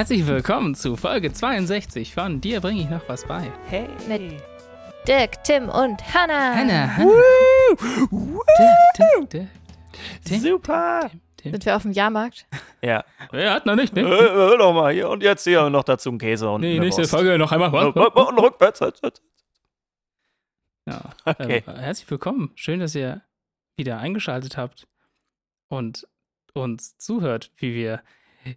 Herzlich willkommen zu Folge 62 von Dir bringe ich noch was bei. Hey. Mit Dirk, Tim und Hannah. Hannah, Hannah. Dirk, Dirk, Dirk, Tim, Super. Tim, Tim. Sind wir auf dem Jahrmarkt? Ja. Er hat noch nicht, ne? hör doch mal hier. Und jetzt hier noch dazu ein Käse und Nee, nächste Wurst. Folge noch einmal. Und und rückwärts. Ja. Okay. Ähm, herzlich willkommen. Schön, dass ihr wieder eingeschaltet habt und uns zuhört, wie wir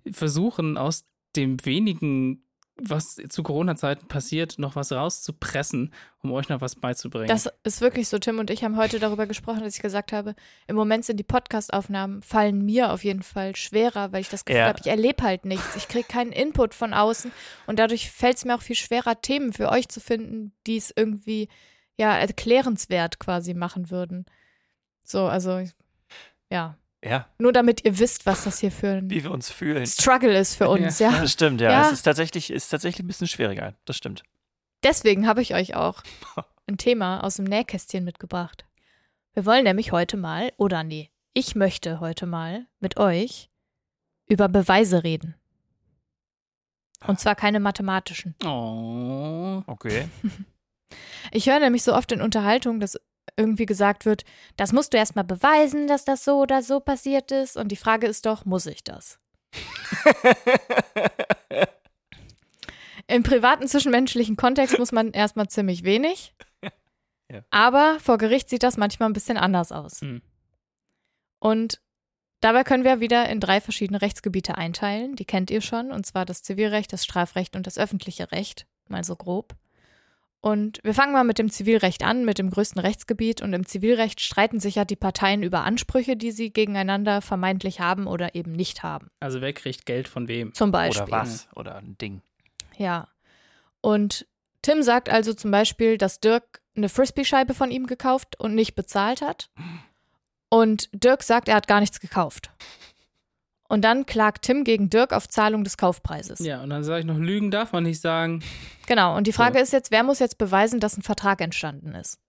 versuchen, aus dem wenigen, was zu Corona-Zeiten passiert, noch was rauszupressen, um euch noch was beizubringen. Das ist wirklich so. Tim und ich haben heute darüber gesprochen, dass ich gesagt habe, im Moment sind die Podcast-Aufnahmen, fallen mir auf jeden Fall schwerer, weil ich das Gefühl Ja. habe, ich erlebe halt nichts. Ich kriege keinen Input von außen und dadurch fällt es mir auch viel schwerer, Themen für euch zu finden, die es irgendwie ja erklärenswert quasi machen würden. So, also ja. Ja, Nur damit ihr wisst, was das hier für ein wie wir uns fühlen. Struggle ist für uns, ja. Das stimmt, ja. Ja. Es ist tatsächlich, ist tatsächlich ein bisschen schwieriger. Das stimmt. Deswegen habe ich euch auch ein Thema aus dem Nähkästchen mitgebracht. Wir wollen nämlich heute mal, oder nee, ich möchte heute mal mit euch über Beweise reden. Und zwar keine mathematischen. oh. Okay. Ich höre nämlich so oft in Unterhaltungen, dass irgendwie gesagt wird, das musst du erstmal beweisen, dass das so oder so passiert ist. Und die Frage ist doch, muss ich das? Im privaten zwischenmenschlichen Kontext muss man erstmal ziemlich wenig. Ja. Aber vor Gericht sieht das manchmal ein bisschen anders aus. Hm. Und dabei können wir wieder in drei verschiedene Rechtsgebiete einteilen. Die kennt ihr schon, und zwar das Zivilrecht, das Strafrecht und das öffentliche Recht, mal so grob. Und wir fangen mal mit dem Zivilrecht an, mit dem größten Rechtsgebiet. Und im Zivilrecht streiten sich ja die Parteien über Ansprüche, die sie gegeneinander vermeintlich haben oder eben nicht haben. Also wer kriegt Geld von wem? Zum Beispiel. Oder was? Oder ein Ding. Ja. Und Tim sagt also zum Beispiel, dass Dirk eine Frisbee-Scheibe von ihm gekauft und nicht bezahlt hat. Und Dirk sagt, er hat gar nichts gekauft. Und dann klagt Tim gegen Dirk auf Zahlung des Kaufpreises. Ja, und dann sage ich noch, Lügen darf man nicht sagen. Genau. Und die Frage So. ist jetzt, wer muss jetzt beweisen, dass ein Vertrag entstanden ist?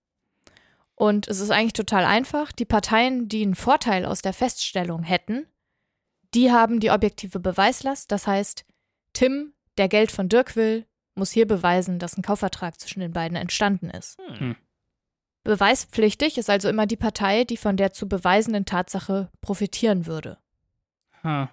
Und es ist eigentlich total einfach. Die Parteien, die einen Vorteil aus der Feststellung hätten, die haben die objektive Beweislast. Das heißt, Tim, der Geld von Dirk will, muss hier beweisen, dass ein Kaufvertrag zwischen den beiden entstanden ist. Hm. Beweispflichtig ist also immer die Partei, die von der zu beweisenden Tatsache profitieren würde. Ha.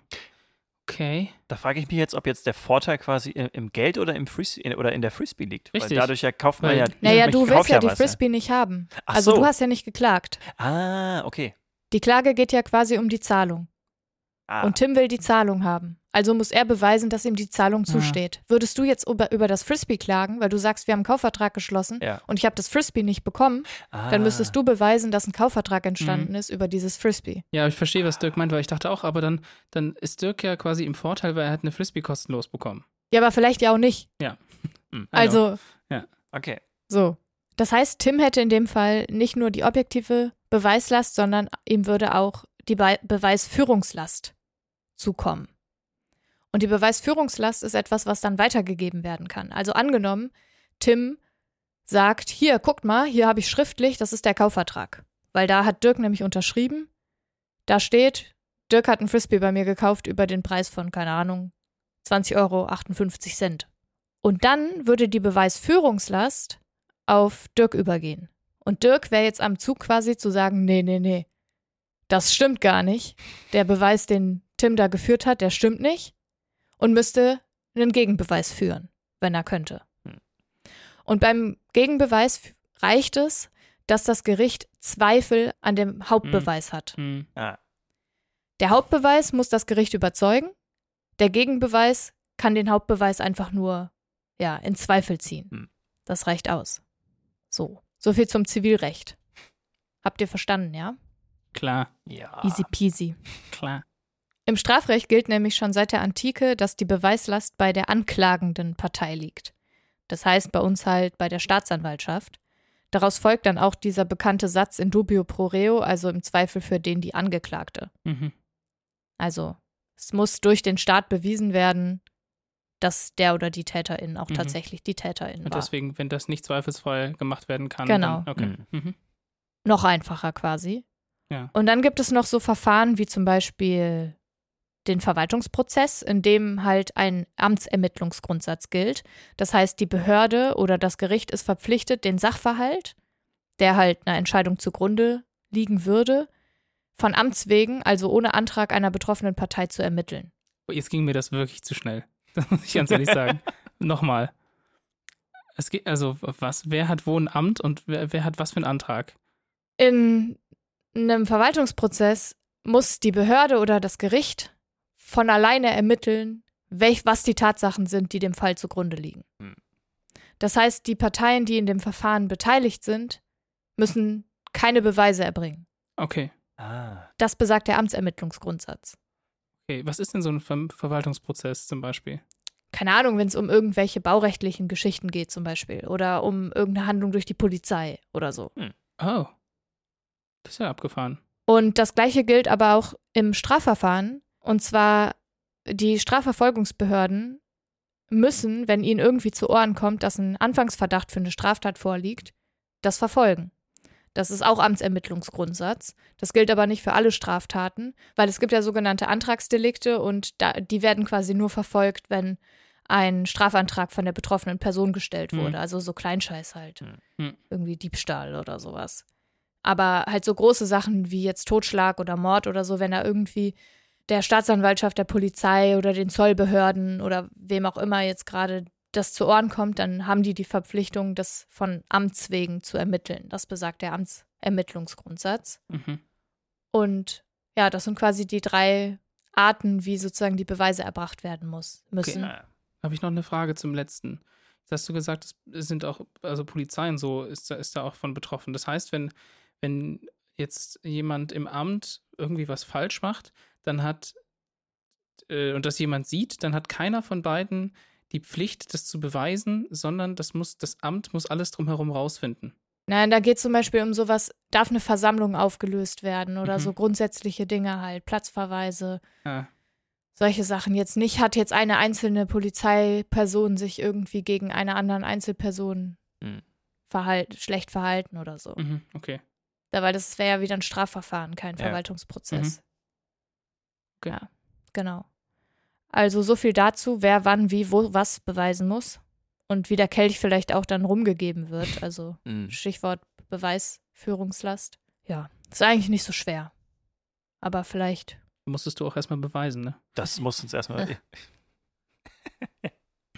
Okay. Da frage ich mich jetzt, ob jetzt der Vorteil quasi im Geld oder im Frisbee oder in der Frisbee liegt. Richtig. Weil dadurch ja kauft man ja. Naja, du willst ja die was, Frisbee nicht haben. Ach Also so. du hast ja nicht geklagt. Ah, okay. Die Klage geht ja quasi um die Zahlung. Ah, Und Tim will die Zahlung haben. Also muss er beweisen, dass ihm die Zahlung Ah. zusteht. Würdest du jetzt über, über das Frisbee klagen, weil du sagst, wir haben einen Kaufvertrag geschlossen ja. und ich habe das Frisbee nicht bekommen, ah. dann müsstest du beweisen, dass ein Kaufvertrag entstanden Mhm. ist über dieses Frisbee. Ja, ich verstehe, was Dirk meint, weil ich dachte auch, aber dann, dann ist Dirk ja quasi im Vorteil, weil er hat eine Frisbee kostenlos bekommen. Ja, aber vielleicht ja auch nicht. Hm. Also, Okay. so. Das heißt, Tim hätte in dem Fall nicht nur die objektive Beweislast, sondern ihm würde auch die Be Beweisführungslast zukommen. Und die Beweisführungslast ist etwas, was dann weitergegeben werden kann. Also angenommen, Tim sagt, hier, guckt mal, hier habe ich schriftlich, das ist der Kaufvertrag. Weil da hat Dirk nämlich unterschrieben. Da steht, Dirk hat einen Frisbee bei mir gekauft über den Preis von, keine Ahnung, 20 Euro 58 Cent. Und dann würde die Beweisführungslast auf Dirk übergehen. Und Dirk wäre jetzt am Zug quasi zu sagen, nee, nee, nee, das stimmt gar nicht. Der Beweis, den Tim da geführt hat, der stimmt nicht. Und müsste einen Gegenbeweis führen, wenn er könnte. Hm. Und beim Gegenbeweis reicht es, dass das Gericht Zweifel an dem Hauptbeweis hat. Hm. Der Hauptbeweis muss das Gericht überzeugen. Der Gegenbeweis kann den Hauptbeweis einfach nur ja, in Zweifel ziehen. Hm. Das reicht aus. So. So viel zum Zivilrecht. Habt ihr verstanden, ja? Klar, Ja. Easy peasy. klar. Im Strafrecht gilt nämlich schon seit der Antike, dass die Beweislast bei der anklagenden Partei liegt. Das heißt bei uns halt bei der Staatsanwaltschaft. Daraus folgt dann auch dieser bekannte Satz in dubio pro reo, also im Zweifel für den die Angeklagte. Mhm. Also es muss durch den Staat bewiesen werden, dass der oder die Täterin auch Mhm. tatsächlich die Täterin Und war. deswegen, wenn das nicht zweifelsfrei gemacht werden kann, Genau. dann okay. Mhm. Mhm. Noch einfacher quasi. Ja. Und dann gibt es noch so Verfahren wie zum Beispiel den Verwaltungsprozess, in dem halt ein Amtsermittlungsgrundsatz gilt. Das heißt, die Behörde oder das Gericht ist verpflichtet, den Sachverhalt, der halt einer Entscheidung zugrunde liegen würde, von Amts wegen, also ohne Antrag einer betroffenen Partei zu ermitteln. Jetzt ging mir das wirklich zu schnell. Das muss ich ganz ehrlich sagen. Nochmal. Es geht, also, was, wer hat wo ein Amt und wer, wer hat was für einen Antrag? In einem Verwaltungsprozess muss die Behörde oder das Gericht von alleine ermitteln, welch, was die Tatsachen sind, die dem Fall zugrunde liegen. Hm. Das heißt, die Parteien, die in dem Verfahren beteiligt sind, müssen keine Beweise erbringen. Okay. Ah. Das besagt der Amtsermittlungsgrundsatz. Okay, was ist denn so ein Ver Verwaltungsprozess zum Beispiel? Keine Ahnung, wenn es um irgendwelche baurechtlichen Geschichten geht zum Beispiel oder um irgendeine Handlung durch die Polizei oder so. Oh. Das ist ja abgefahren. Und das gleiche gilt aber auch im Strafverfahren. Und zwar die Strafverfolgungsbehörden müssen, wenn ihnen irgendwie zu Ohren kommt, dass ein Anfangsverdacht für eine Straftat vorliegt, das verfolgen. Das ist auch Amtsermittlungsgrundsatz. Das gilt aber nicht für alle Straftaten, weil es gibt ja sogenannte Antragsdelikte und da, die werden quasi nur verfolgt, wenn ein Strafantrag von der betroffenen Person gestellt Mhm. wurde. Also so Kleinscheiß halt. Mhm. Irgendwie Diebstahl oder sowas. Aber halt so große Sachen wie jetzt Totschlag oder Mord oder so, wenn da irgendwie der Staatsanwaltschaft, der Polizei oder den Zollbehörden oder wem auch immer jetzt gerade das zu Ohren kommt, dann haben die die Verpflichtung, das von Amts wegen zu ermitteln. Das besagt der Amtsermittlungsgrundsatz. Mhm. Und ja, das sind quasi die drei Arten, wie sozusagen die Beweise erbracht werden muss, müssen. Ah. Habe ich noch eine Frage zum letzten. Jetzt hast du gesagt, es sind auch, also Polizei und so ist, ist da auch von betroffen. Das heißt, wenn, wenn jetzt jemand im Amt irgendwie was falsch macht, dann hat, äh, und das jemand sieht, dann hat keiner von beiden die Pflicht, das zu beweisen, sondern das muss, das Amt muss alles drumherum rausfinden. Nein, da geht zum Beispiel um sowas, darf eine Versammlung aufgelöst werden oder Mhm. so grundsätzliche Dinge halt, Platzverweise, Ja. solche Sachen. Jetzt nicht, hat jetzt eine einzelne Polizeiperson sich irgendwie gegen eine anderen Einzelperson Mhm. verhalt, schlecht verhalten oder so. Mhm, okay. Weil das wäre ja wieder ein Strafverfahren, kein Ja. Verwaltungsprozess. Mhm. Ja, genau. Also so viel dazu, wer wann, wie, wo, was beweisen muss und wie der Kelch vielleicht auch dann rumgegeben wird. Also Mhm. Stichwort Beweisführungslast. Ja, ist eigentlich nicht so schwer. Aber vielleicht. Musstest du auch erstmal beweisen, ne? Das muss uns erstmal.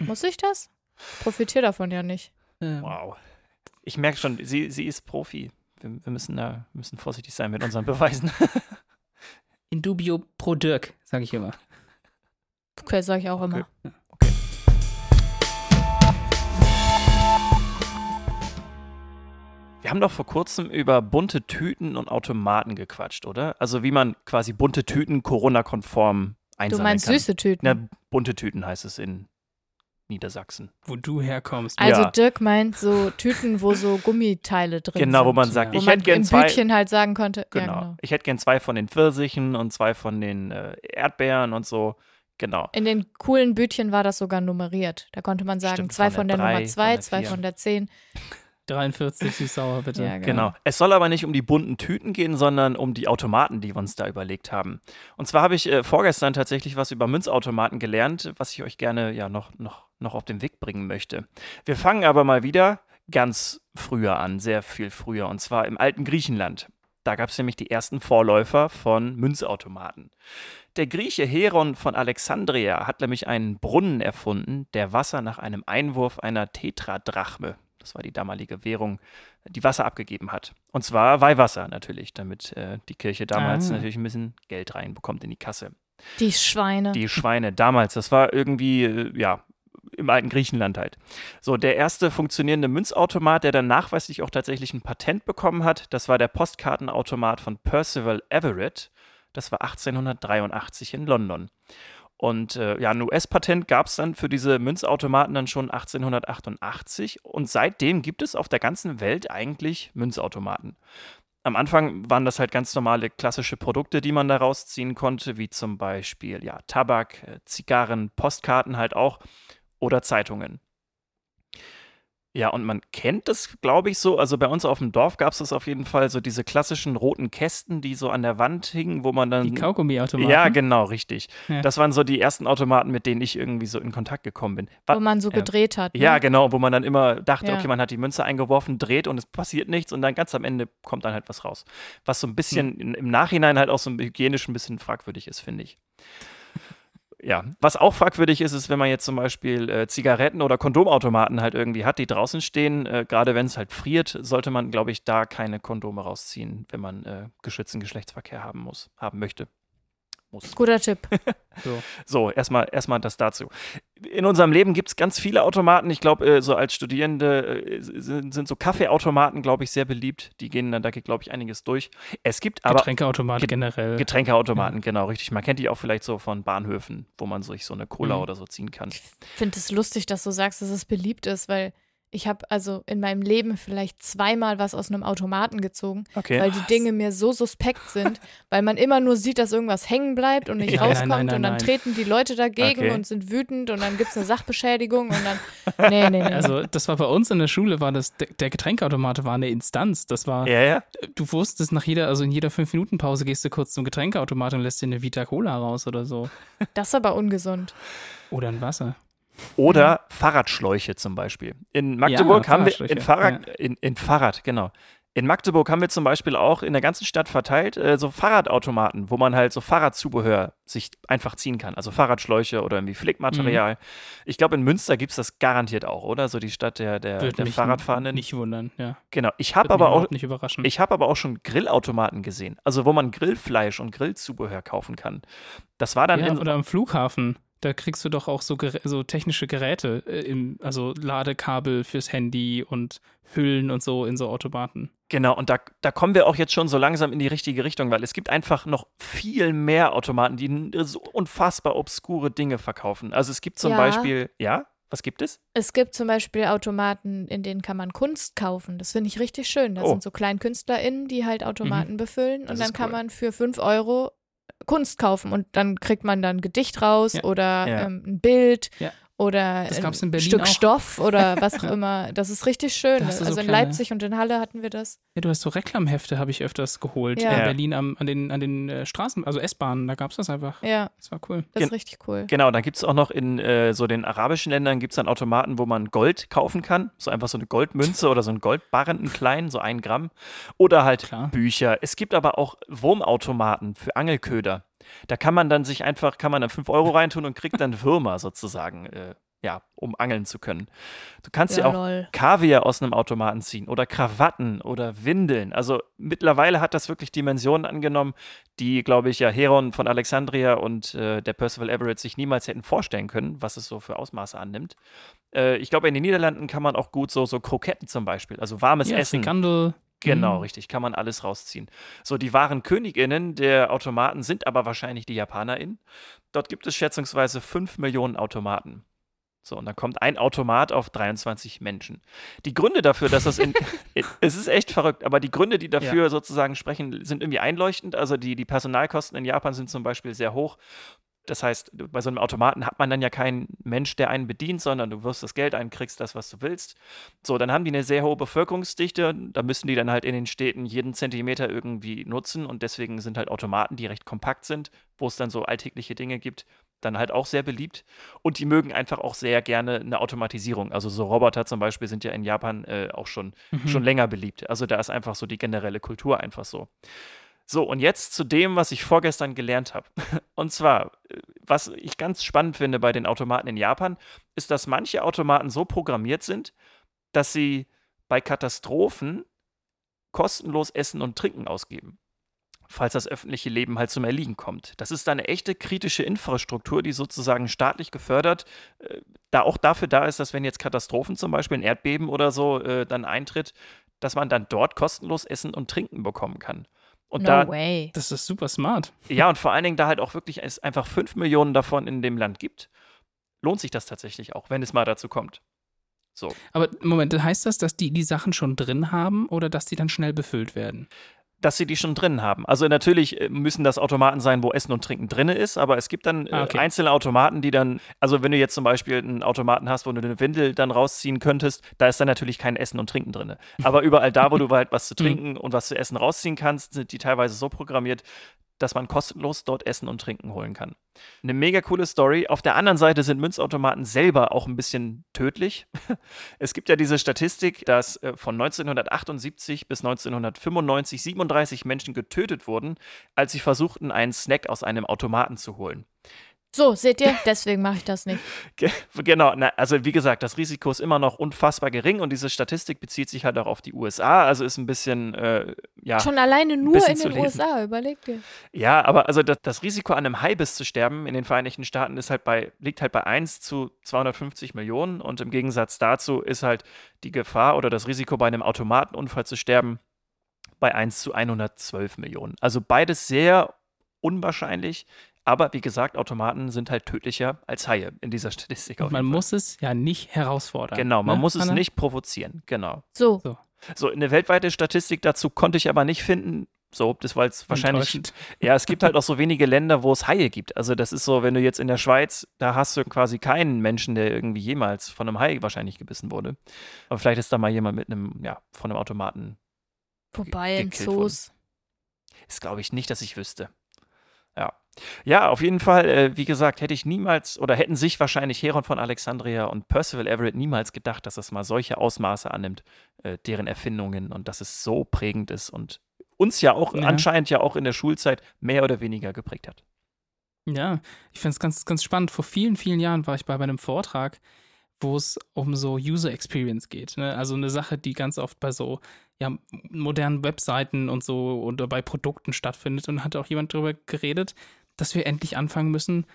Muss ich das? Profitiere davon ja nicht. Wow. Ich merke schon, sie, sie ist Profi. Wir, wir müssen wir müssen vorsichtig sein mit unseren Beweisen. In dubio pro Dirk, sage ich immer. Okay, sage ich auch immer. Okay. Wir haben doch vor kurzem über bunte Tüten und Automaten gequatscht, oder? Also wie man quasi bunte Tüten Corona-konform Du einsammeln meinst kann. süße Tüten. Na, bunte Tüten heißt es in Niedersachsen. Wo du herkommst. also ja. Dirk meint so Tüten, wo so Gummiteile drin Genau, sind. wo man sagt, Wo ich man hätte gern zwei. Bütchen halt sagen konnte. Genau. Ja, genau. Ich hätte gern zwei von den Pfirsichen und zwei von den äh, Erdbeeren und so. Genau. In den coolen Bütchen war das sogar nummeriert. Da konnte man sagen, Stimmt, zwei von von der der, Nummer drei, zwei, von der zwei vier. von der zehn. 43 süß-sauer, bitte. Ja, Genau. Es soll aber nicht um die bunten Tüten gehen, sondern um die Automaten, die wir uns da überlegt haben. Und zwar habe ich äh, vorgestern tatsächlich was über Münzautomaten gelernt, was ich euch gerne ja noch, noch, noch auf den Weg bringen möchte. Wir fangen aber mal wieder ganz früher an, sehr viel früher, und zwar im alten Griechenland. Da gab es nämlich die ersten Vorläufer von Münzautomaten. Der Grieche Heron von Alexandria hat nämlich einen Brunnen erfunden, der Wasser nach einem Einwurf einer Tetradrachme, das war die damalige Währung, die Wasser abgegeben hat. Und zwar Weihwasser natürlich, damit äh, die Kirche damals Ah. natürlich ein bisschen Geld reinbekommt in die Kasse. Die Schweine. Die Schweine damals, das war irgendwie, äh, ja, im alten Griechenland halt. So, der erste funktionierende Münzautomat, der dann nachweislich auch tatsächlich ein Patent bekommen hat, das war der Postkartenautomat von Percival Everett. Das war 1883 in London. Und äh, ja, ein US-Patent gab es dann für diese Münzautomaten dann schon 1888 und seitdem gibt es auf der ganzen Welt eigentlich Münzautomaten. Am Anfang waren das halt ganz normale klassische Produkte, die man da rausziehen konnte, wie zum Beispiel ja, Tabak, äh, Zigarren, Postkarten halt auch oder Zeitungen. Ja, und man kennt das, glaube ich, so. Also bei uns auf dem Dorf gab es das auf jeden Fall, so diese klassischen roten Kästen, die so an der Wand hingen, wo man dann. Die Kaugummiautomaten. Ja, genau, richtig. Ja. Das waren so die ersten Automaten, mit denen ich irgendwie so in Kontakt gekommen bin. Wo man so gedreht hat. Ne? Ja, genau, wo man dann immer dachte, Ja. okay, man hat die Münze eingeworfen, dreht und es passiert nichts und dann ganz am Ende kommt dann halt was raus. Was so ein bisschen Hm. im Nachhinein halt auch so hygienisch ein bisschen fragwürdig ist, finde ich. Ja, was auch fragwürdig ist, ist, wenn man jetzt zum Beispiel äh, Zigaretten oder Kondomautomaten halt irgendwie hat, die draußen stehen, äh, gerade wenn es halt friert, sollte man, glaube ich, da keine Kondome rausziehen, wenn man äh, geschützten Geschlechtsverkehr haben muss, haben möchte. Muss. Guter Tipp. So. So, erstmal erstmal das dazu. In unserem Leben gibt es ganz viele Automaten. Ich glaube, äh, so als Studierende äh, sind, sind so Kaffeeautomaten, glaube ich, sehr beliebt. Die gehen dann, da geht, glaube ich, einiges durch. Es gibt aber Getränkeautomat Get- generell. Getränkeautomaten, genau, richtig. Man kennt die auch vielleicht so von Bahnhöfen, wo man sich so eine Cola Mhm. oder so ziehen kann. Ich finde es lustig, dass du sagst, dass es beliebt ist, weil ich habe also in meinem Leben vielleicht zweimal was aus einem Automaten gezogen, Okay. weil die Dinge mir so suspekt sind, weil man immer nur sieht, dass irgendwas hängen bleibt und nicht Ja, nein, rauskommt nein, nein, und dann nein. treten die Leute dagegen Okay. und sind wütend und dann gibt es eine Sachbeschädigung und dann. Nee, nee, nee. Also, das war bei uns in der Schule, war das, der, der Getränkeautomat war eine Instanz. Das war, ja, ja. du wusstest nach jeder, also in jeder 5-Minuten-Pause gehst du kurz zum Getränkeautomat und lässt dir eine Vita Cola raus oder so. das ist aber ungesund. Oder ein Wasser. Oder Fahrradschläuche zum Beispiel. In Magdeburg Ja, haben wir in Fahrrad, in, in Fahrrad, genau. In Magdeburg haben wir zum Beispiel auch in der ganzen Stadt verteilt äh, so Fahrradautomaten, wo man halt so Fahrradzubehör sich einfach ziehen kann. Also Fahrradschläuche oder irgendwie Flickmaterial. Mhm. Ich glaube, in Münster gibt es das garantiert auch, oder? So die Stadt der, der, Würde der mich Fahrradfahrenden. nicht wundern, ja. Genau. Ich habe aber auch nicht überraschen. ich habe aber auch schon Grillautomaten gesehen, also wo man Grillfleisch und Grillzubehör kaufen kann. Das war dann ja, in, oder am Flughafen. Da kriegst du doch auch so, so technische Geräte, äh, im, also Ladekabel fürs Handy und Hüllen und so in so Automaten. genau und da, da kommen wir auch jetzt schon so langsam in die richtige Richtung, weil es gibt einfach noch viel mehr Automaten, die so unfassbar obskure Dinge verkaufen. Also es gibt zum Ja. Beispiel, ja, was gibt es? Es gibt zum Beispiel Automaten, in denen kann man Kunst kaufen. Das finde ich richtig schön. Da Oh. sind so KleinkünstlerInnen, die halt Automaten befüllen Das und dann kann cool. man für 5 Euro Kunst kaufen und dann kriegt man dann ein Gedicht raus Ja. oder Ja. ähm, ein Bild Ja. Oder Das ein gab's in Berlin Stück auch. Stoff oder was auch immer. Das ist richtig schön. Du so Also in kleine- Leipzig und in Halle hatten wir das. Ja, du hast so Reklamhefte, habe ich öfters geholt. Ja. In Ja. Berlin am, an den, an den äh, Straßen, also S-Bahnen, da gab es das einfach. Ja, Das war cool. das Gen- ist richtig cool. Genau, dann gibt es auch noch in äh, so den arabischen Ländern gibt es dann Automaten, wo man Gold kaufen kann. So einfach so eine Goldmünze oder so ein Goldbarren, einen kleinen, so ein Gramm. Oder halt Klar. Bücher. Es gibt aber auch Wurmautomaten für Angelköder. Da kann man dann sich einfach, kann man dann 5 Euro reintun und kriegt dann Würmer sozusagen, äh, ja, um angeln zu können. Du kannst ja, Ja, auch lol. Kaviar aus einem Automaten ziehen oder Krawatten oder Windeln. Also mittlerweile hat das wirklich Dimensionen angenommen, die, glaube ich, ja Heron von Alexandria und äh, der Percival Everett sich niemals hätten vorstellen können, was es so für Ausmaße annimmt. Äh, ich glaube, in den Niederlanden kann man auch gut so, so Kroketten zum Beispiel, also warmes Ja, Essen. Frikandel. Genau, Mhm. richtig, kann man alles rausziehen. So, die wahren Königinnen der Automaten sind aber wahrscheinlich die JapanerInnen. Dort gibt es schätzungsweise 5 Millionen Automaten. So, und dann kommt ein Automat auf 23 Menschen. Die Gründe dafür, dass das in. es ist echt verrückt, aber die Gründe, die dafür sozusagen sprechen, sind irgendwie einleuchtend. Also die, die Personalkosten in Japan sind zum Beispiel sehr hoch. Das heißt, bei so einem Automaten hat man dann ja keinen Mensch, der einen bedient, sondern du wirfst das Geld ein, kriegst das, was du willst. So, dann haben die eine sehr hohe Bevölkerungsdichte. Da müssen die dann halt in den Städten jeden Zentimeter irgendwie nutzen. Und deswegen sind halt Automaten, die recht kompakt sind, wo es dann so alltägliche Dinge gibt, dann halt auch sehr beliebt. Und die mögen einfach auch sehr gerne eine Automatisierung. Also so Roboter zum Beispiel sind ja in Japan äh, auch schon, Mhm. schon länger beliebt. Also da ist einfach so die generelle Kultur einfach so. So, und jetzt zu dem, was ich vorgestern gelernt habe. Und zwar, äh, was ich ganz spannend finde bei den Automaten in Japan, ist, dass manche Automaten so programmiert sind, dass sie bei Katastrophen kostenlos Essen und Trinken ausgeben. Falls das öffentliche Leben halt zum Erliegen kommt. Das ist eine echte kritische Infrastruktur, die sozusagen staatlich gefördert, äh, da auch dafür da ist, dass wenn jetzt Katastrophen zum Beispiel ein Erdbeben oder so äh, dann eintritt, dass man dann dort kostenlos Essen und Trinken bekommen kann. Und no da, way. Das ist super smart. ja, und vor allen Dingen, da halt auch wirklich es einfach 5 Millionen davon in dem Land gibt, lohnt sich das tatsächlich auch, wenn es mal dazu kommt. So. Aber Moment, heißt das, dass die die Sachen schon drin haben oder dass die dann schnell befüllt werden? Dass sie die schon drin haben. Also natürlich äh, müssen das Automaten sein, wo Essen und Trinken drin ist, aber es gibt dann äh, Ah, okay. einzelne Automaten, die dann, also wenn du jetzt zum Beispiel einen Automaten hast, wo du eine Windel dann rausziehen könntest, da ist dann natürlich kein Essen und Trinken drin. Aber überall da, wo du halt was zu trinken und was zu essen rausziehen kannst, sind die teilweise so programmiert, dass man kostenlos dort Essen und Trinken holen kann. Eine mega coole Story. Auf der anderen Seite sind Münzautomaten selber auch ein bisschen tödlich. Es gibt ja diese Statistik, dass äh, von 1978 bis 1995 37 Menschen getötet wurden, als sie versuchten, einen Snack aus einem Automaten zu holen. So, seht ihr? Deswegen mache ich das nicht. Ge genau, na, also wie gesagt, das Risiko ist immer noch unfassbar gering und diese Statistik bezieht sich halt auch auf die USA, also ist ein bisschen, äh, ja. Schon alleine nur in den. USA, überleg dir. Ja, aber also das, das Risiko an einem Haibiss zu sterben in den Vereinigten Staaten ist halt bei, liegt halt bei 1 zu 250 Millionen und im Gegensatz dazu ist halt die Gefahr oder das Risiko bei einem Automatenunfall zu sterben bei 1 zu 112 Millionen. Also beides sehr unwahrscheinlich, aber wie gesagt, Automaten sind halt tödlicher als Haie in dieser Statistik. Und man muss es ja nicht herausfordern. Genau, man ne, muss es Anna? nicht provozieren, genau. So, So, eine weltweite Statistik dazu konnte ich aber nicht finden. So, das war jetzt wahrscheinlich. Ja, es gibt halt auch so wenige Länder, wo es Haie gibt. Also das ist so, wenn du jetzt in der Schweiz, da hast du quasi keinen Menschen, der irgendwie jemals von einem Hai wahrscheinlich gebissen wurde. Aber vielleicht ist da mal jemand mit einem, ja, von einem Automaten. vorbei in Zoos. Ist, glaube ich, nicht, dass ich wüsste. Ja. Auf jeden Fall, äh, wie gesagt, hätte ich niemals oder hätten sich wahrscheinlich Heron von Alexandria und Percival Everett niemals gedacht, dass es mal solche Ausmaße annimmt, äh, deren Erfindungen und dass es so prägend ist und uns ja auch Ja. anscheinend ja auch in der Schulzeit mehr oder weniger geprägt hat. Ja, ich finde es ganz, ganz spannend. Vor vielen, vielen Jahren war ich bei, bei einem Vortrag, wo es um so User Experience geht. Ne? Also eine Sache, die ganz oft bei so ja, modernen Webseiten und so oder bei Produkten stattfindet. Und hat auch jemand darüber geredet, dass wir endlich anfangen müssen,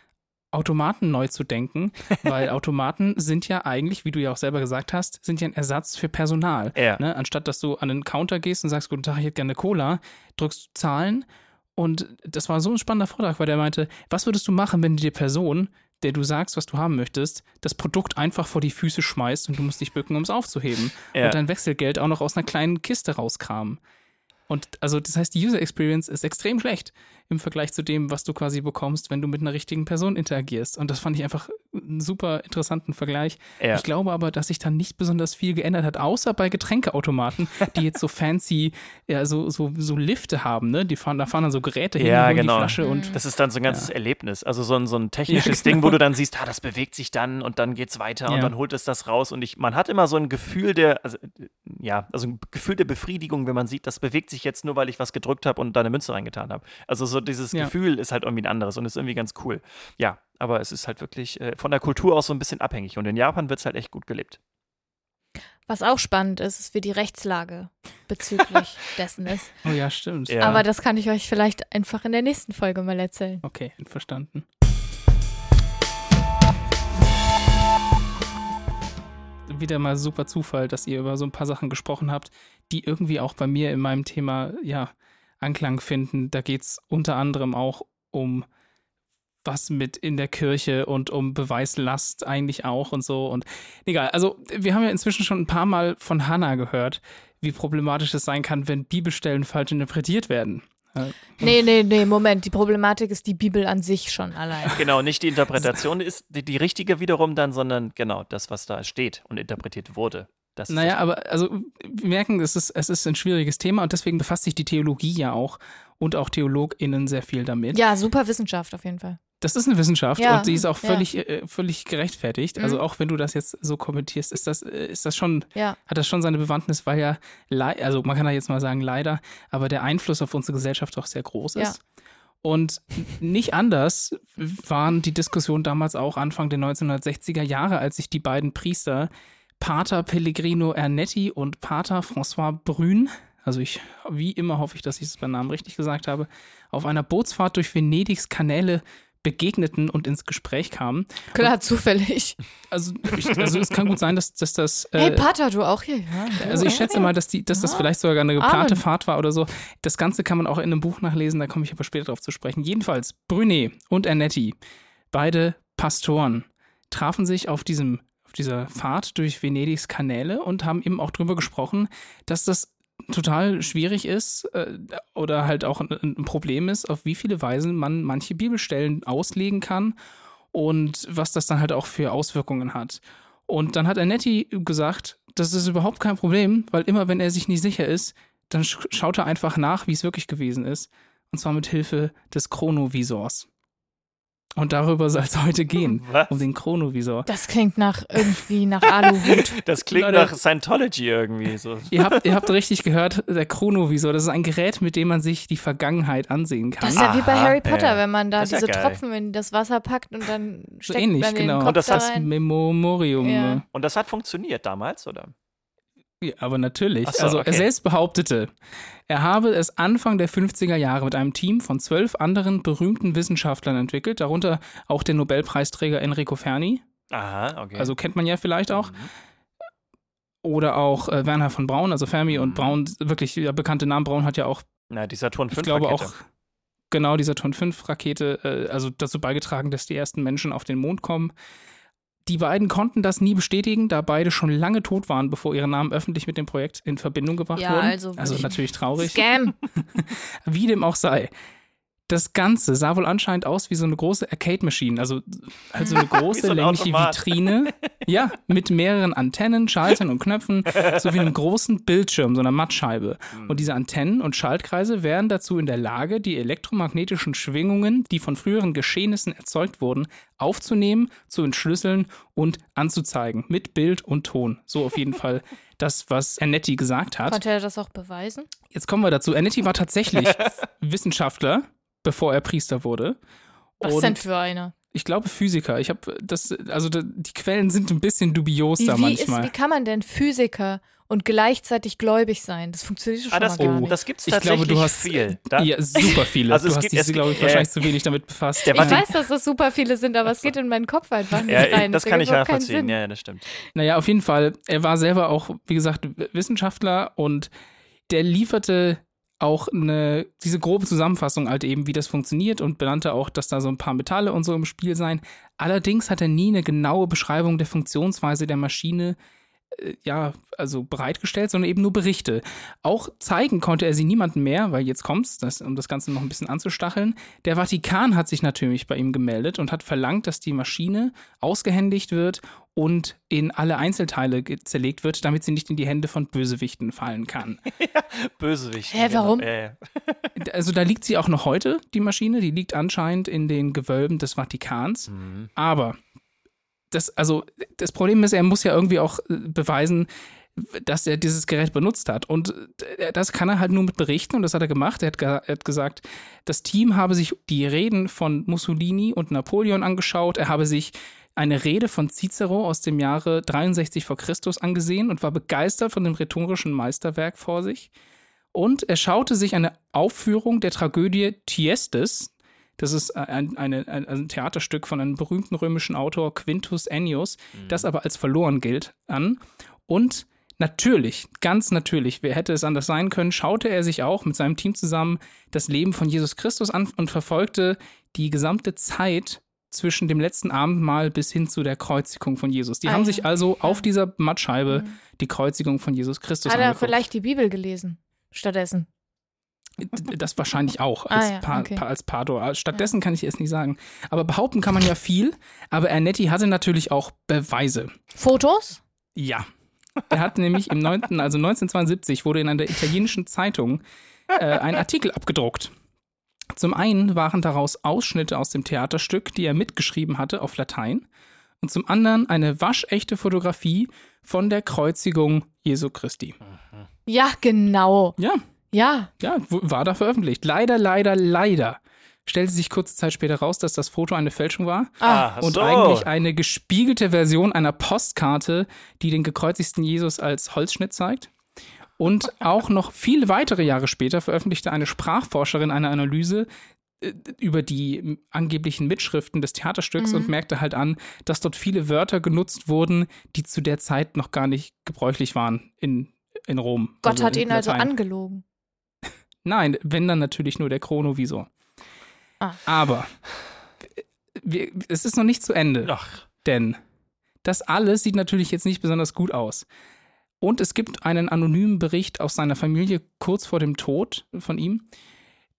Automaten neu zu denken, weil Automaten sind ja eigentlich, wie du ja auch selber gesagt hast, sind ja ein Ersatz für Personal. Ja. Ne? Anstatt dass du an den Counter gehst und sagst, guten Tag, ich hätte gerne Cola, drückst du Zahlen und das war so ein spannender Vortrag, weil der meinte, was würdest du machen, wenn dir Person, der du sagst, was du haben möchtest, das Produkt einfach vor die Füße schmeißt und du musst dich bücken, um es aufzuheben Ja. und dein Wechselgeld auch noch aus einer kleinen Kiste rauskramen. Und also das heißt, die User Experience ist extrem schlecht im Vergleich zu dem, was du quasi bekommst, wenn du mit einer richtigen Person interagierst. Und das fand ich einfach einen super interessanten Vergleich. Ja. Ich glaube aber, dass sich da nicht besonders viel geändert hat, außer bei Getränkeautomaten, die jetzt so fancy, ja, so, so, so Lifte haben, ne? Die fahren, da fahren dann so Geräte hin Ja, und holen genau. die Flasche und Das ist dann so ein ganzes Erlebnis. Also so ein, so ein technisches Ja, Ding, wo genau. du dann siehst, ah, das bewegt sich dann und dann geht's weiter und Ja. dann holt es das raus. Und ich, man hat immer so ein Gefühl der, also, ja, also ein Gefühl der Befriedigung, wenn man sieht, das bewegt sich jetzt nur, weil ich was gedrückt habe und da eine Münze reingetan habe. Also so dieses Ja. Gefühl ist halt irgendwie ein anderes und ist irgendwie ganz cool. Ja, aber es ist halt wirklich äh, von der Kultur aus so ein bisschen abhängig. Und in Japan wird es halt echt gut gelebt. Was auch spannend ist, ist, wie die Rechtslage bezüglich dessen ist. Oh ja, stimmt. Ja. Aber das kann ich euch vielleicht einfach in der nächsten Folge mal erzählen. Okay, verstanden. Wieder mal super Zufall, dass ihr über so ein paar Sachen gesprochen habt, die irgendwie auch bei mir in meinem Thema ja Anklang finden. Da geht es unter anderem auch um was mit in der Kirche und um Beweislast eigentlich auch und so. Und egal, also wir haben ja inzwischen schon ein paar Mal von Hannah gehört, wie problematisch es sein kann, wenn Bibelstellen falsch interpretiert werden. Nee, nee, nee, Moment. Die Problematik ist die Bibel an sich schon allein. Genau, nicht die Interpretation ist die, die richtige wiederum dann, sondern genau das, was da steht und interpretiert wurde. Das Naja, aber also wir merken, es ist, es ist ein schwieriges Thema und deswegen befasst sich die Theologie ja auch und auch TheologInnen sehr viel damit. Ja, super Wissenschaft auf jeden Fall. Das ist eine Wissenschaft Ja, und die ist auch ja. völlig, äh, völlig gerechtfertigt. Mhm. Also auch wenn du das jetzt so kommentierst, ist das, äh, ist das schon, Ja. hat das schon seine Bewandtnis, weil ja, also man kann da jetzt mal sagen leider, aber der Einfluss auf unsere Gesellschaft doch sehr groß Ja. ist. Und nicht anders waren die Diskussionen damals auch Anfang der 1960er Jahre, als sich die beiden Priester Pater Pellegrino Ernetti und Pater François Brün, also ich, wie immer hoffe ich, dass ich es beim Namen richtig gesagt habe, auf einer Bootsfahrt durch Venedigs Kanäle begegneten und ins Gespräch kamen. Klar, zufällig. Also, ich, also es kann gut sein, dass, dass das. Äh, hey, Pater, du auch hier? Ja. also ich schätze mal, dass, die, dass das Ja. vielleicht sogar eine geplante Amen. Fahrt war oder so. Das Ganze kann man auch in einem Buch nachlesen, da komme ich aber später drauf zu sprechen. Jedenfalls, Brunet und Ernetti, beide Pastoren, trafen sich auf, diesem, auf dieser Fahrt durch Venedigs Kanäle und haben eben auch darüber gesprochen, dass das total schwierig ist äh, oder halt auch ein, ein Problem ist, auf wie viele Weisen man manche Bibelstellen auslegen kann und was das dann halt auch für Auswirkungen hat. Und dann hat Annetti gesagt, das ist überhaupt kein Problem, weil immer wenn er sich nicht sicher ist, dann sch schaut er einfach nach, wie es wirklich gewesen ist. Und zwar mit Hilfe des Chronovisors. Und darüber soll es heute gehen, Was? um den Chronovisor. Das klingt nach irgendwie nach Aluhut. Das klingt Leute. nach Scientology irgendwie. So. Ihr habt, ihr habt richtig gehört, der Chronovisor, das ist ein Gerät, mit dem man sich die Vergangenheit ansehen kann. Das ist ja wie bei Aha, Harry Potter, ja. wenn man da ja diese geil. Tropfen in das Wasser packt und dann so steckt ähnlich, man den genau. Kopf Und das da rein. Memorium. Ja. Und das hat funktioniert damals, oder? Ja, aber natürlich. So, also okay. er selbst behauptete, er habe es Anfang der 50er Jahre mit einem Team von zwölf anderen berühmten Wissenschaftlern entwickelt, darunter auch der Nobelpreisträger Enrico Fermi, Aha, okay. also kennt man ja vielleicht auch, Mhm. oder auch äh, Werner von Braun, also Fermi und Mhm. Braun, wirklich ja, bekannte Namen. Braun hat ja auch, Na, die Saturn 5 ich glaube Rakete. auch genau dieser Ton 5 Rakete, äh, also dazu beigetragen, dass die ersten Menschen auf den Mond kommen. Die beiden konnten das nie bestätigen, da beide schon lange tot waren, bevor ihre Namen öffentlich mit dem Projekt in Verbindung gebracht Ja, wurden. also also natürlich traurig. Scam. Wie dem auch sei. Das Ganze sah wohl anscheinend aus wie so eine große Arcade-Maschine, also halt so eine große so ein längliche Automat. Vitrine. Ja, mit mehreren Antennen, Schaltern und Knöpfen, sowie einem großen Bildschirm, so einer Mattscheibe. Und diese Antennen und Schaltkreise wären dazu in der Lage, die elektromagnetischen Schwingungen, die von früheren Geschehnissen erzeugt wurden, aufzunehmen, zu entschlüsseln und anzuzeigen. Mit Bild und Ton. So auf jeden Fall das, was Ernetti gesagt hat. Konnte er das auch beweisen? Jetzt kommen wir dazu. Ernetti war tatsächlich Wissenschaftler, bevor er Priester wurde. Was Und denn für einer? Ich glaube Physiker. Ich habe das, also die Quellen sind ein bisschen dubios Wie, da wie, ist, manchmal. wie kann man denn Physiker und gleichzeitig gläubig sein? Das funktioniert schon Ah, das, mal gar Oh. nicht. das gibt's ich tatsächlich glaube, du hast viel. Da, ja, super viele. Also es du hast gibt- dich, glaube ich, gibt- wahrscheinlich äh, zu wenig damit befasst. der ich weiß, dass das super viele sind, aber es geht in meinen Kopf einfach nicht ja, rein. das Das kann ich nachvollziehen. Ja, ja, das stimmt. Naja, auf jeden Fall. Er war selber auch, wie gesagt, Wissenschaftler und der lieferte auch eine, diese grobe Zusammenfassung halt eben, wie das funktioniert und benannte auch, dass da so ein paar Metalle und so im Spiel seien. Allerdings hat er nie eine genaue Beschreibung der Funktionsweise der Maschine ja, also bereitgestellt, sondern eben nur Berichte. Auch zeigen konnte er sie niemandem mehr, weil jetzt kommt's, das, um das Ganze noch ein bisschen anzustacheln. Der Vatikan hat sich natürlich bei ihm gemeldet und hat verlangt, dass die Maschine ausgehändigt wird und in alle Einzelteile zerlegt wird, damit sie nicht in die Hände von Bösewichten fallen kann. Bösewicht. Hä, warum? Ja, ja. Also da liegt sie auch noch heute, die Maschine, die liegt anscheinend in den Gewölben des Vatikans. Mhm. Aber das, also, das Problem ist, er muss ja irgendwie auch äh, beweisen, dass er dieses Gerät benutzt hat. Und äh, das kann er halt nur mit Berichten und das hat er gemacht. Er hat, ge er hat gesagt, das Team habe sich die Reden von Mussolini und Napoleon angeschaut. Er habe sich eine Rede von Cicero aus dem Jahre 63 vor Christus angesehen und war begeistert von dem rhetorischen Meisterwerk vor sich. Und er schaute sich eine Aufführung der Tragödie Tiestes, das ist ein, eine, ein, ein Theaterstück von einem berühmten römischen Autor Quintus Ennius, das aber als verloren gilt, an. Und natürlich, ganz natürlich, wer hätte es anders sein können, schaute er sich auch mit seinem Team zusammen das Leben von Jesus Christus an und verfolgte die gesamte Zeit zwischen dem letzten Abendmahl bis hin zu der Kreuzigung von Jesus. Die Ah, haben ja. sich also auf dieser Mattscheibe die Kreuzigung von Jesus Christus Hat er angeguckt. vielleicht die Bibel gelesen stattdessen? Das wahrscheinlich auch Ah, als, ja, pa okay. pa als Pardor. Stattdessen kann ich es nicht sagen. Aber behaupten kann man ja viel. Aber Ernetti hatte natürlich auch Beweise. Fotos? Ja. Er hat nämlich im 9., also 1972 wurde in einer italienischen Zeitung äh, ein Artikel abgedruckt. Zum einen waren daraus Ausschnitte aus dem Theaterstück, die er mitgeschrieben hatte auf Latein. Und zum anderen eine waschechte Fotografie von der Kreuzigung Jesu Christi. Ja, genau. Ja, Ja. ja, war da veröffentlicht. Leider, leider, leider stellte sich kurze Zeit später raus, dass das Foto eine Fälschung war Ah, Ah, und so. eigentlich eine gespiegelte Version einer Postkarte, die den gekreuzigten Jesus als Holzschnitt zeigt. Und auch noch viele weitere Jahre später veröffentlichte eine Sprachforscherin eine Analyse äh, über die angeblichen Mitschriften des Theaterstücks Mhm. und merkte halt an, dass dort viele Wörter genutzt wurden, die zu der Zeit noch gar nicht gebräuchlich waren in, in Rom. Gott Also hat in ihn also Latein. angelogen. Nein, wenn dann natürlich nur der Chronovisor. Ah. Aber wir, es ist noch nicht zu Ende, Ach, denn das alles sieht natürlich jetzt nicht besonders gut aus. Und es gibt einen anonymen Bericht aus seiner Familie kurz vor dem Tod von ihm,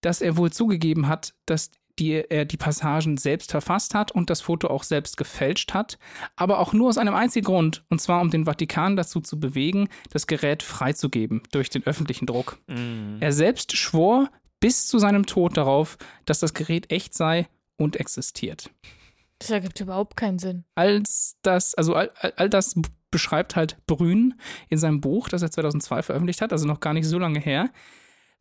dass er wohl zugegeben hat, dass die, er die Passagen selbst verfasst hat und das Foto auch selbst gefälscht hat, aber auch nur aus einem einzigen Grund, und zwar um den Vatikan dazu zu bewegen, das Gerät freizugeben durch den öffentlichen Druck. Mhm. Er selbst schwor bis zu seinem Tod darauf, dass das Gerät echt sei und existiert. Das ergibt überhaupt keinen Sinn. Als das, also all, all, all das beschreibt halt Brün in seinem Buch, das er 2002 veröffentlicht hat, also noch gar nicht so lange her.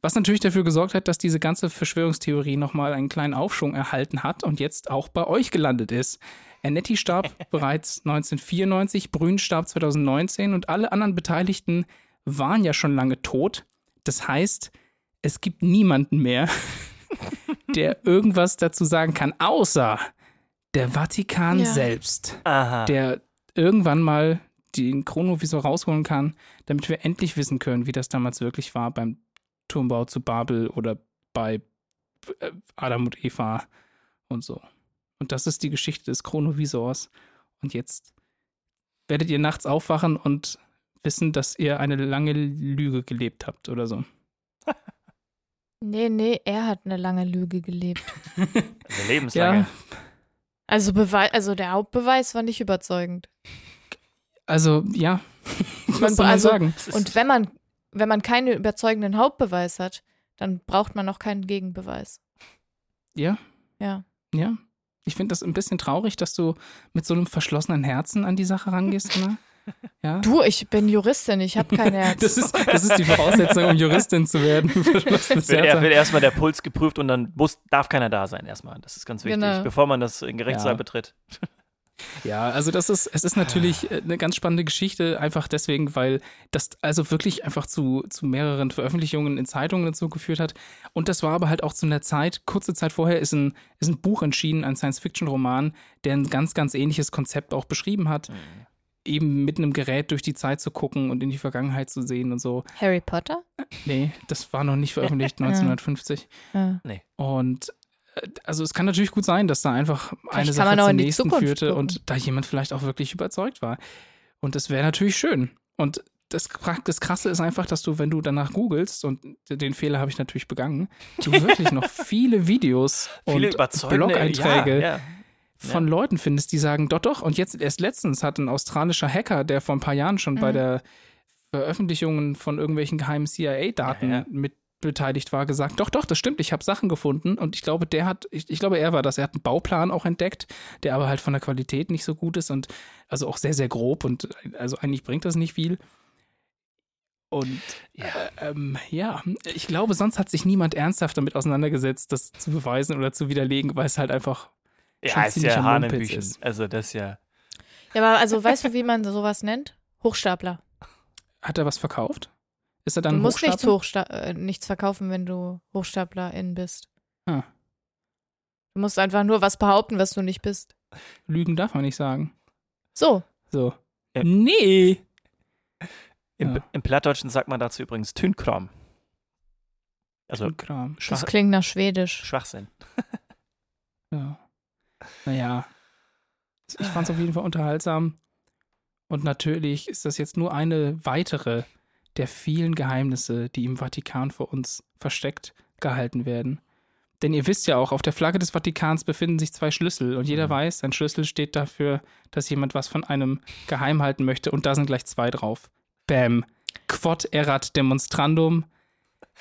Was natürlich dafür gesorgt hat, dass diese ganze Verschwörungstheorie nochmal einen kleinen Aufschwung erhalten hat und jetzt auch bei euch gelandet ist. Ernetti starb bereits 1994, Brün starb 2019 und alle anderen Beteiligten waren ja schon lange tot. Das heißt, es gibt niemanden mehr, der irgendwas dazu sagen kann, außer der Vatikan Ja. selbst Aha. der irgendwann mal den Chronovisor rausholen kann, damit wir endlich wissen können, wie das damals wirklich war beim Turmbau zu Babel oder bei äh, Adam und Eva und so. Und das ist die Geschichte des Chronovisors. Und jetzt werdet ihr nachts aufwachen und wissen, dass ihr eine lange Lüge gelebt habt oder so. Nee, nee, er hat eine lange Lüge gelebt. also lebenslange. Ja, Also, also der Hauptbeweis war nicht überzeugend. also ja. Man- Was soll man also- sagen? Und wenn man, wenn man keinen überzeugenden Hauptbeweis hat, dann braucht man auch keinen Gegenbeweis. Ja, Ja. ja. Ich finde das ein bisschen traurig, dass du mit so einem verschlossenen Herzen an die Sache rangehst, Anna. Ja. Du, ich bin Juristin, ich habe kein Herz. Das ist, das ist die Voraussetzung, um Juristin zu werden. Wird, er, wird erstmal der Puls geprüft und dann muss, darf keiner da sein erstmal. Das ist ganz wichtig, Genau. bevor man das in Gerichtssaal Ja. betritt. Ja, also das ist, es ist natürlich äh, eine ganz spannende Geschichte, einfach deswegen, weil das also wirklich einfach zu, zu mehreren Veröffentlichungen in Zeitungen und so geführt hat. Und das war aber halt auch zu einer Zeit, kurze Zeit vorher ist ein, ist ein Buch entschieden, ein Science-Fiction-Roman, der ein ganz, ganz ähnliches Konzept auch beschrieben hat. Eben mit einem Gerät durch die Zeit zu gucken und in die Vergangenheit zu sehen und so. Harry Potter? Nee, das war noch nicht veröffentlicht, 1950. Ja. Und äh, also es kann natürlich gut sein, dass da einfach eine Sache zur nächsten Zukunft führte gucken. und da jemand vielleicht auch wirklich überzeugt war. Und das wäre natürlich schön. Und das, das Krasse ist einfach, dass du, wenn du danach googelst, und den Fehler habe ich natürlich begangen, du wirklich noch viele Videos Viele und Blog-Einträge Ja, ja. von Leuten findest, die sagen, doch, doch. Und jetzt erst letztens hat ein australischer Hacker, der vor ein paar Jahren schon bei Mhm. der Veröffentlichung von irgendwelchen geheimen CIA-Daten Ja, ja. mit beteiligt war, gesagt, doch, doch, das stimmt, ich habe Sachen gefunden und ich glaube, der hat, ich, ich glaube, er war das, er hat einen Bauplan auch entdeckt, der aber halt von der Qualität nicht so gut ist und also auch sehr, sehr grob und also eigentlich bringt das nicht viel. Und Ja. äh, ähm, ja, ich glaube, sonst hat sich niemand ernsthaft damit auseinandergesetzt, das zu beweisen oder zu widerlegen, weil es halt einfach Ja, ist ja Hanebüchen. ist. Also das ist ja. Ja, aber also weißt du, wie man sowas nennt? Hochstapler. Hat er was verkauft? Ist er dann Du musst nichts? Hochsta äh, nichts verkaufen, wenn du Hochstaplerin bist. Ah. Du musst einfach nur was behaupten, was du nicht bist. Lügen darf man nicht sagen. So. So. Ja. Nee. Im, Ja. Im Plattdeutschen sagt man dazu übrigens Tünkram. Also Kram. Das klingt nach Schwedisch. Schwachsinn. Ja. Naja. Ich fand es auf jeden Fall unterhaltsam. Und natürlich ist das jetzt nur eine weitere der vielen Geheimnisse, die im Vatikan vor uns versteckt gehalten werden. Denn ihr wisst ja auch, auf der Flagge des Vatikans befinden sich zwei Schlüssel und jeder Mhm. weiß, ein Schlüssel steht dafür, dass jemand was von einem geheim halten möchte und da sind gleich zwei drauf. Bam. Quod erat demonstrandum,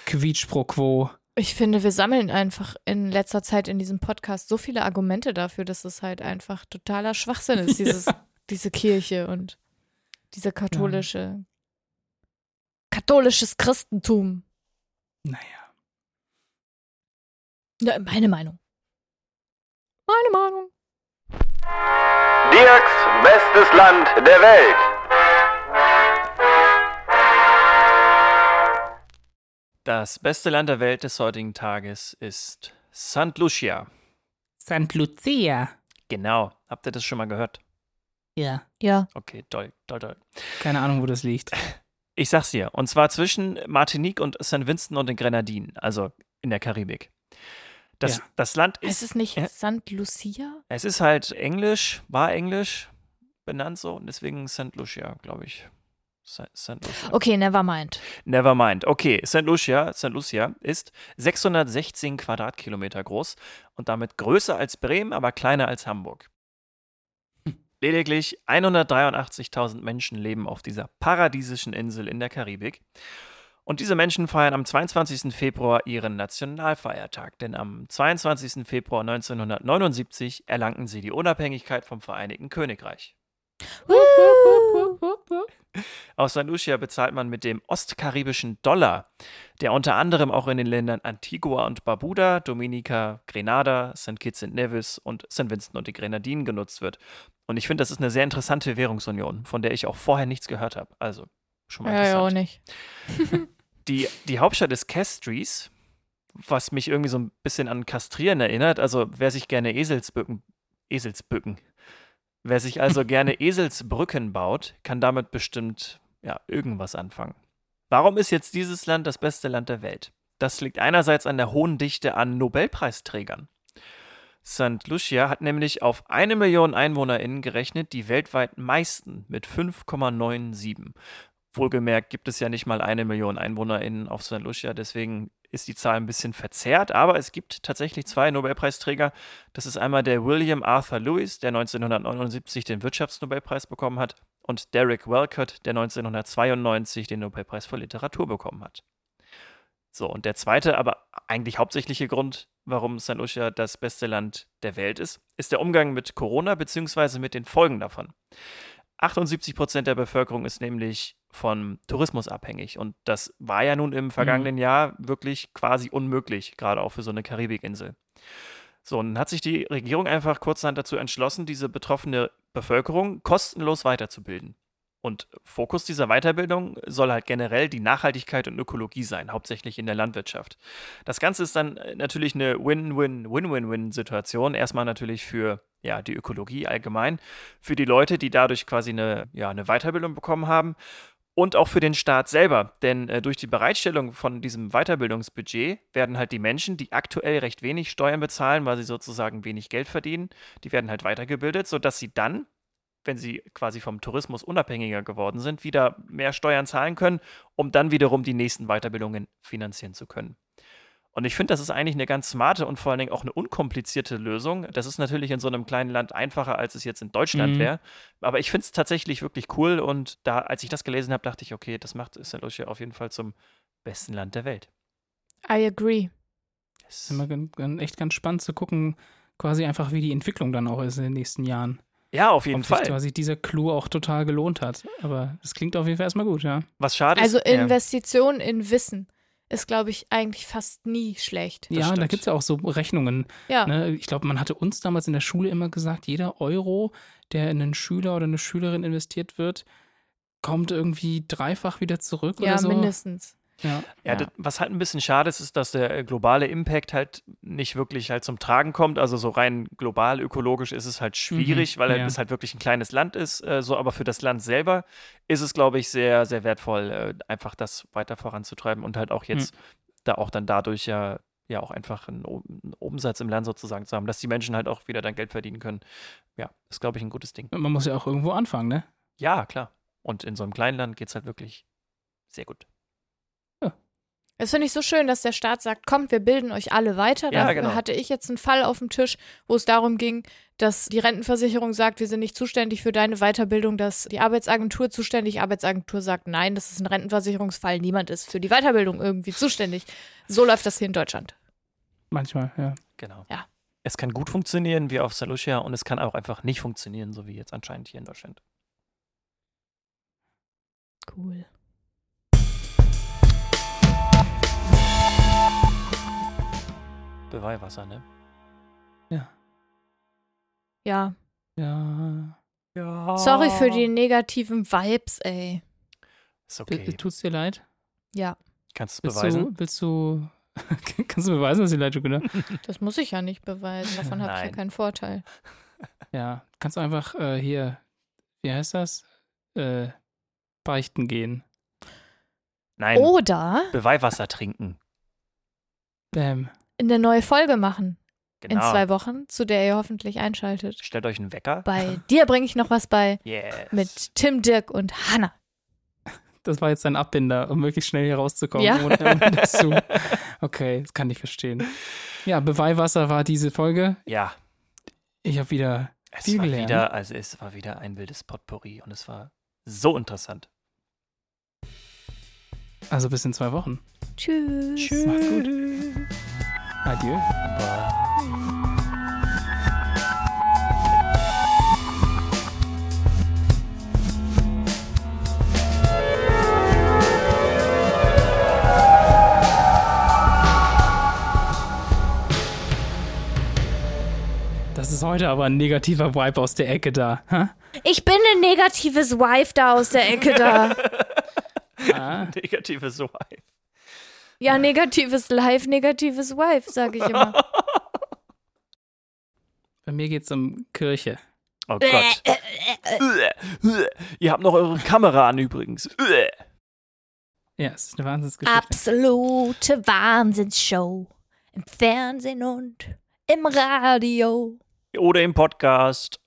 quietsch pro quo. Ich finde, wir sammeln einfach in letzter Zeit in diesem Podcast so viele Argumente dafür, dass es halt einfach totaler Schwachsinn ist, dieses, diese Kirche und diese katholische, katholisches Christentum. Naja. Ja, meine Meinung. Meine Meinung. Dirks bestes Land der Welt. Das beste Land der Welt des heutigen Tages ist St. Lucia. St. Lucia. Genau. Habt ihr das schon mal gehört? Ja. Ja. Okay, toll, toll, toll. Keine Ahnung, wo das liegt. Ich sag's dir. Und zwar zwischen Martinique und St. Vincent und den Grenadinen, also in der Karibik. Das, Ja. das Land Ist ist. es nicht Ja. St. Lucia? Es ist halt Englisch, war Englisch benannt so und deswegen St. Lucia, glaube ich. St. Lucia. Okay, never mind. Never mind. Okay, St. Lucia, St. Lucia ist 616 Quadratkilometer groß und damit größer als Bremen, aber kleiner als Hamburg. Lediglich 183.000 Menschen leben auf dieser paradiesischen Insel in der Karibik. Und diese Menschen feiern am 22. Februar ihren Nationalfeiertag, denn am 22. Februar 1979 erlangten sie die Unabhängigkeit vom Vereinigten Königreich. Aus St. Lucia bezahlt man mit dem ostkaribischen Dollar, der unter anderem auch in den Ländern Antigua und Barbuda, Dominica, Grenada, St. Kitts und Nevis und St. Vincent und die Grenadinen genutzt wird. Und ich finde, das ist eine sehr interessante Währungsunion, von der ich auch vorher nichts gehört habe. Also schon mal Ja, ja, auch interessant. nicht. Die, die Hauptstadt ist Castries, was mich irgendwie so ein bisschen an Kastrieren erinnert. Also wer sich gerne Eselsbücken, Eselsbücken, wer sich also gerne Eselsbrücken baut, kann damit bestimmt ja irgendwas anfangen. Warum ist jetzt dieses Land das beste Land der Welt? Das liegt einerseits an der hohen Dichte an Nobelpreisträgern. St. Lucia hat nämlich auf eine Million EinwohnerInnen gerechnet, die weltweit meisten mit 5,97. Wohlgemerkt gibt es ja nicht mal eine Million EinwohnerInnen auf St. Lucia, deswegen ist die Zahl ein bisschen verzerrt, aber es gibt tatsächlich zwei Nobelpreisträger. Das ist einmal der William Arthur Lewis, der 1979 den Wirtschaftsnobelpreis bekommen hat, und Derek Walcott, der 1992 den Nobelpreis für Literatur bekommen hat. So, und der zweite, aber eigentlich hauptsächliche Grund, warum St. Lucia das beste Land der Welt ist, ist der Umgang mit Corona bzw. mit den Folgen davon. 78 Prozent der Bevölkerung ist nämlich von Tourismus abhängig. Und das war ja nun im vergangenen Jahr wirklich quasi unmöglich, gerade auch für so eine Karibikinsel. So, und dann hat sich die Regierung einfach kurzerhand dazu entschlossen, diese betroffene Bevölkerung kostenlos weiterzubilden. Und Fokus dieser Weiterbildung soll halt generell die Nachhaltigkeit und Ökologie sein, hauptsächlich in der Landwirtschaft. Das Ganze ist dann äh, natürlich eine Win-Win-Win-Win-Win-Situation. Erstmal natürlich für ja, die Ökologie allgemein, für die Leute, die dadurch quasi eine, ja, eine Weiterbildung bekommen haben und auch für den Staat selber. Denn äh, durch die Bereitstellung von diesem Weiterbildungsbudget werden halt die Menschen, die aktuell recht wenig Steuern bezahlen, weil sie sozusagen wenig Geld verdienen, die werden halt weitergebildet, sodass sie dann, wenn sie quasi vom Tourismus unabhängiger geworden sind, wieder mehr Steuern zahlen können, um dann wiederum die nächsten Weiterbildungen finanzieren zu können. Und ich finde, das ist eigentlich eine ganz smarte und vor allen Dingen auch eine unkomplizierte Lösung. Das ist natürlich in so einem kleinen Land einfacher, als es jetzt in Deutschland Mhm. wäre. Aber ich finde es tatsächlich wirklich cool. Und da, als ich das gelesen habe, dachte ich, okay, das macht St. Lucia auf jeden Fall zum besten Land der Welt. I agree. Es ist immer echt ganz spannend zu gucken, quasi einfach, wie die Entwicklung dann auch ist in den nächsten Jahren. Ja, auf jeden Ob sich Fall. quasi dieser Clou auch total gelohnt hat. Aber es klingt auf jeden Fall erstmal gut, ja. Was schade Also ist. ja, Investition in Wissen ist, glaube ich, eigentlich fast nie schlecht. ja, da gibt es ja auch so Rechnungen. Ja. Ne? Ich glaube, man hatte uns damals in der Schule immer gesagt, jeder Euro, der in einen Schüler oder eine Schülerin investiert wird, kommt irgendwie dreifach wieder zurück Ja, oder so. mindestens. Ja. Ja, das, was halt ein bisschen schade ist, ist, dass der äh, globale Impact halt nicht wirklich halt zum Tragen kommt. Also so rein global ökologisch ist es halt schwierig, Mhm, weil ja. es halt wirklich ein kleines Land ist. Äh, so, aber für das Land selber ist es, glaube ich, sehr, sehr wertvoll, äh, einfach das weiter voranzutreiben und halt auch jetzt da auch dann dadurch ja ja auch einfach einen, einen Umsatz im Land sozusagen zu haben, dass die Menschen halt auch wieder dann Geld verdienen können. Ja, ist, glaube ich, ein gutes Ding. Man muss ja auch irgendwo anfangen, ne? Ja, klar. Und in so einem kleinen Land geht es halt wirklich sehr gut. Das finde ich so schön, dass der Staat sagt, kommt, wir bilden euch alle weiter. Ja, da genau. hatte ich jetzt einen Fall auf dem Tisch, wo es darum ging, dass die Rentenversicherung sagt, wir sind nicht zuständig für deine Weiterbildung, dass die Arbeitsagentur zuständig, die Arbeitsagentur sagt, nein, das ist ein Rentenversicherungsfall, niemand ist für die Weiterbildung irgendwie zuständig. So läuft das hier in Deutschland. Manchmal, ja. Genau. Ja. Es kann gut funktionieren wie auf St. Lucia und es kann auch einfach nicht funktionieren, so wie jetzt anscheinend hier in Deutschland. Cool. Beweihwasser, ne? Ja. Ja. Ja. Ja. Sorry für die negativen Vibes, ey. Ist B- okay. Tut's dir leid? Ja, Kannst du es beweisen? du, willst du, kannst du beweisen, dass dir leid tut, oder? das muss ich ja nicht beweisen. Davon habe ich ja keinen Vorteil. Ja, kannst du einfach äh, hier, wie heißt das? Äh, beichten gehen. Nein. Oder Beweihwasser trinken. Bam. Eine neue Folge machen Genau. in zwei Wochen, zu der ihr hoffentlich einschaltet. Stellt euch einen Wecker. Bei dir bringe ich noch was bei Yes. mit Tim, Dirk und Hannah. das war jetzt dein Abbinder, um möglichst schnell hier rauszukommen. Ja. Okay, das kann ich verstehen. Ja, Beweihwasser war diese Folge. Ja, Ich habe wieder es Viel war gelernt. wieder, also es war wieder ein wildes Potpourri und es war so interessant. Also bis in zwei Wochen. Tschüss. Macht's gut. Adieu. Das ist heute aber ein negativer Vibe aus der Ecke da. Ha? Ich bin ein negatives Wife da aus der Ecke da. Ah, Negatives Wife. Ja, negatives Life, negatives Wife, sage ich immer. bei mir geht's um Kirche. Oh Gott. Ihr habt noch eure Kamera an übrigens. Ja, es ist eine Wahnsinnsgeschichte. Absolute Wahnsinnsshow. Im Fernsehen und im Radio. Oder im Podcast.